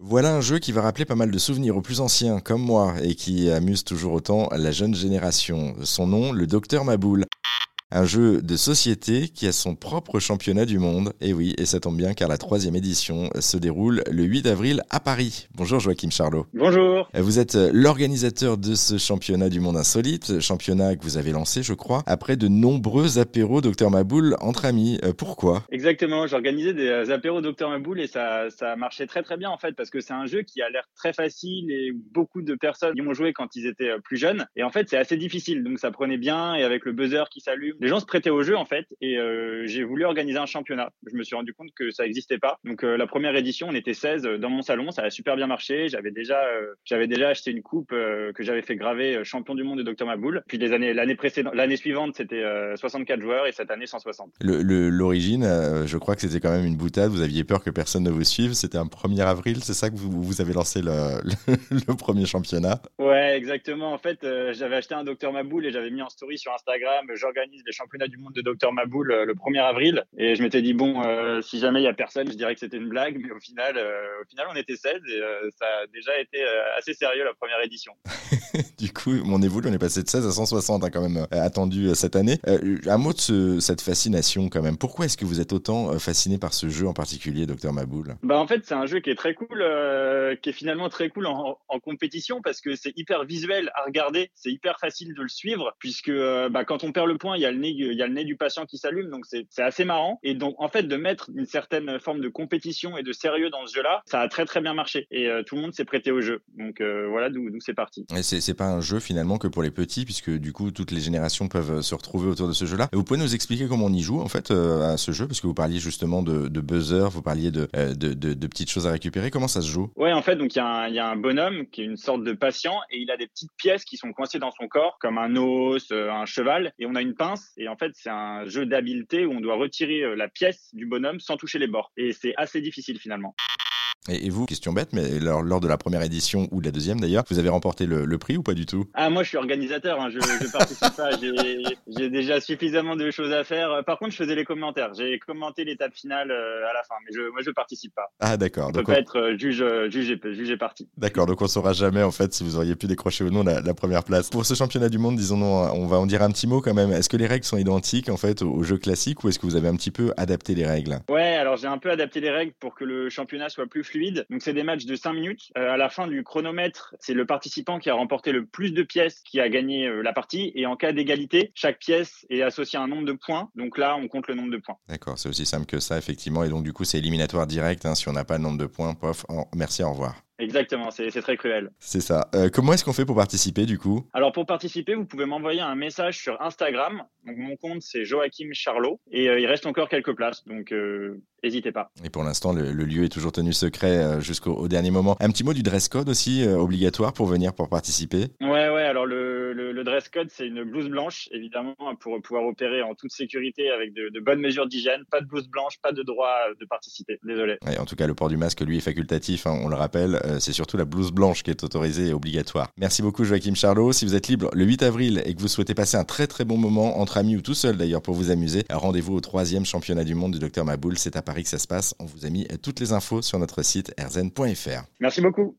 Voilà un jeu qui va rappeler pas mal de souvenirs aux plus anciens, comme moi, et qui amuse toujours autant la jeune génération. Son nom, le docteur Maboul. Un jeu de société qui a son propre championnat du monde. Et oui, et ça tombe bien car la troisième édition se déroule le 8 avril à Paris. Bonjour Joachim Charlot. Bonjour. Vous êtes l'organisateur de ce championnat du monde insolite, championnat que vous avez lancé, je crois, après de nombreux apéros Docteur Maboul entre amis. Euh, pourquoi? Exactement, j'organisais des euh, apéros Docteur Maboul et ça, ça marchait très très bien en fait parce que c'est un jeu qui a l'air très facile et beaucoup de personnes y ont joué quand ils étaient euh, plus jeunes. Et en fait, c'est assez difficile, donc ça prenait bien et avec le buzzer qui s'allume les gens se prêtaient au jeu en fait et euh, j'ai voulu organiser un championnat. Je me suis rendu compte que ça n'existait pas. Donc euh, la première édition, on était 16 dans mon salon, ça a super bien marché. J'avais déjà euh, j'avais déjà acheté une coupe que j'avais fait graver champion du monde de Dr Maboul. Puis les années l'année précédente l'année suivante, c'était 64 joueurs et cette année 160. L'origine, je crois que c'était quand même une boutade, vous aviez peur que personne ne vous suive, c'était un 1er avril, c'est ça que vous, vous avez lancé le, le, premier championnat? Ouais, exactement. En fait, j'avais acheté un Dr Maboul et j'avais mis en story sur Instagram, j'organise les championnat du monde de Dr Maboul euh, le 1er avril. Et je m'étais dit, bon, euh, si jamais il y a personne, je dirais que c'était une blague. Mais au final, euh, au final on était 16 et ça a déjà été assez sérieux la première édition. du coup, mon évolution on est passé de 16 à 160, hein, quand même, attendu cette année. un mot de cette fascination, quand même. Pourquoi est-ce que vous êtes autant fasciné par ce jeu en particulier, Dr Maboul bah, En fait, c'est un jeu qui est très cool, qui est finalement très cool en, compétition parce que c'est hyper visuel à regarder, c'est hyper facile de le suivre, puisque bah, quand on perd le point, il y a le nez il y a le nez du patient qui s'allume, donc c'est assez marrant. Et donc, en fait, de mettre une certaine forme de compétition et de sérieux dans ce jeu-là, ça a très très bien marché. Et euh, tout le monde s'est prêté au jeu. Donc euh, voilà d'où c'est parti. Et c'est pas un jeu finalement que pour les petits, puisque du coup, toutes les générations peuvent se retrouver autour de ce jeu-là. Vous pouvez nous expliquer comment on y joue en fait euh, à ce jeu, parce que vous parliez justement de, buzzer, vous parliez de, de, de, petites choses à récupérer. Comment ça se joue? Ouais, en fait, donc il y, a un bonhomme qui est une sorte de patient et il a des petites pièces qui sont coincées dans son corps, comme un os, un cheval, et on a une pince. Et en fait, c'est un jeu d'habileté où on doit retirer euh, la pièce du bonhomme sans toucher les bords. Et c'est assez difficile finalement. Et, vous, question bête, mais lors, lors, de la première édition ou de la deuxième d'ailleurs, vous avez remporté le, prix ou pas du tout? Ah, moi je suis organisateur, hein, je, je participe pas, j'ai déjà suffisamment de choses à faire. Par contre, je faisais les commentaires, j'ai commenté l'étape finale euh, à la fin, mais je, moi je participe pas. Ah, d'accord. Je peux pas être euh, juge, euh, juge, et, juge et parti. D'accord, donc on saura jamais en fait si vous auriez pu décrocher ou non la, la première place. Pour ce championnat du monde, disons, on va en dire un petit mot quand même. Est-ce que les règles sont identiques en fait au, jeu classique ou est-ce que vous avez un petit peu adapté les règles? Ouais, alors j'ai un peu adapté les règles pour que le championnat soit plus fluide. Donc c'est des matchs de 5 minutes. Euh, à la fin du chronomètre, c'est le participant qui a remporté le plus de pièces qui a gagné euh, la partie. Et en cas d'égalité, chaque pièce est associée à un nombre de points. Donc là, on compte le nombre de points. D'accord, c'est aussi simple que ça, effectivement. Et donc, du coup, c'est éliminatoire direct. Hein, si on n'a pas le nombre de points, pof, merci, au revoir. Exactement, c'est très cruel. C'est ça. Euh, comment est-ce qu'on fait pour participer du coup? Alors pour participer, vous pouvez m'envoyer un message sur Instagram. Donc mon compte c'est Joachim Charlot et euh, il reste encore quelques places, donc euh, n'hésitez pas. Et pour l'instant, le, lieu est toujours tenu secret jusqu'au dernier moment. Un petit mot du dress code aussi obligatoire pour venir pour participer? Ouais, le, dress code c'est une blouse blanche évidemment pour pouvoir opérer en toute sécurité avec de, bonnes mesures d'hygiène. Pas de blouse blanche, pas de droit de participer. Désolé. en tout cas, le port du masque lui est facultatif, hein, on le rappelle. Euh, c'est surtout la blouse blanche qui est autorisée et obligatoire. Merci beaucoup Joachim Charlot. Si vous êtes libre le 8 avril et que vous souhaitez passer un très très bon moment entre amis ou tout seul d'ailleurs pour vous amuser, rendez-vous au troisième championnat du monde du Docteur Maboul. C'est à Paris que ça se passe. On vous a mis toutes les infos sur notre site erzen.fr. Merci beaucoup.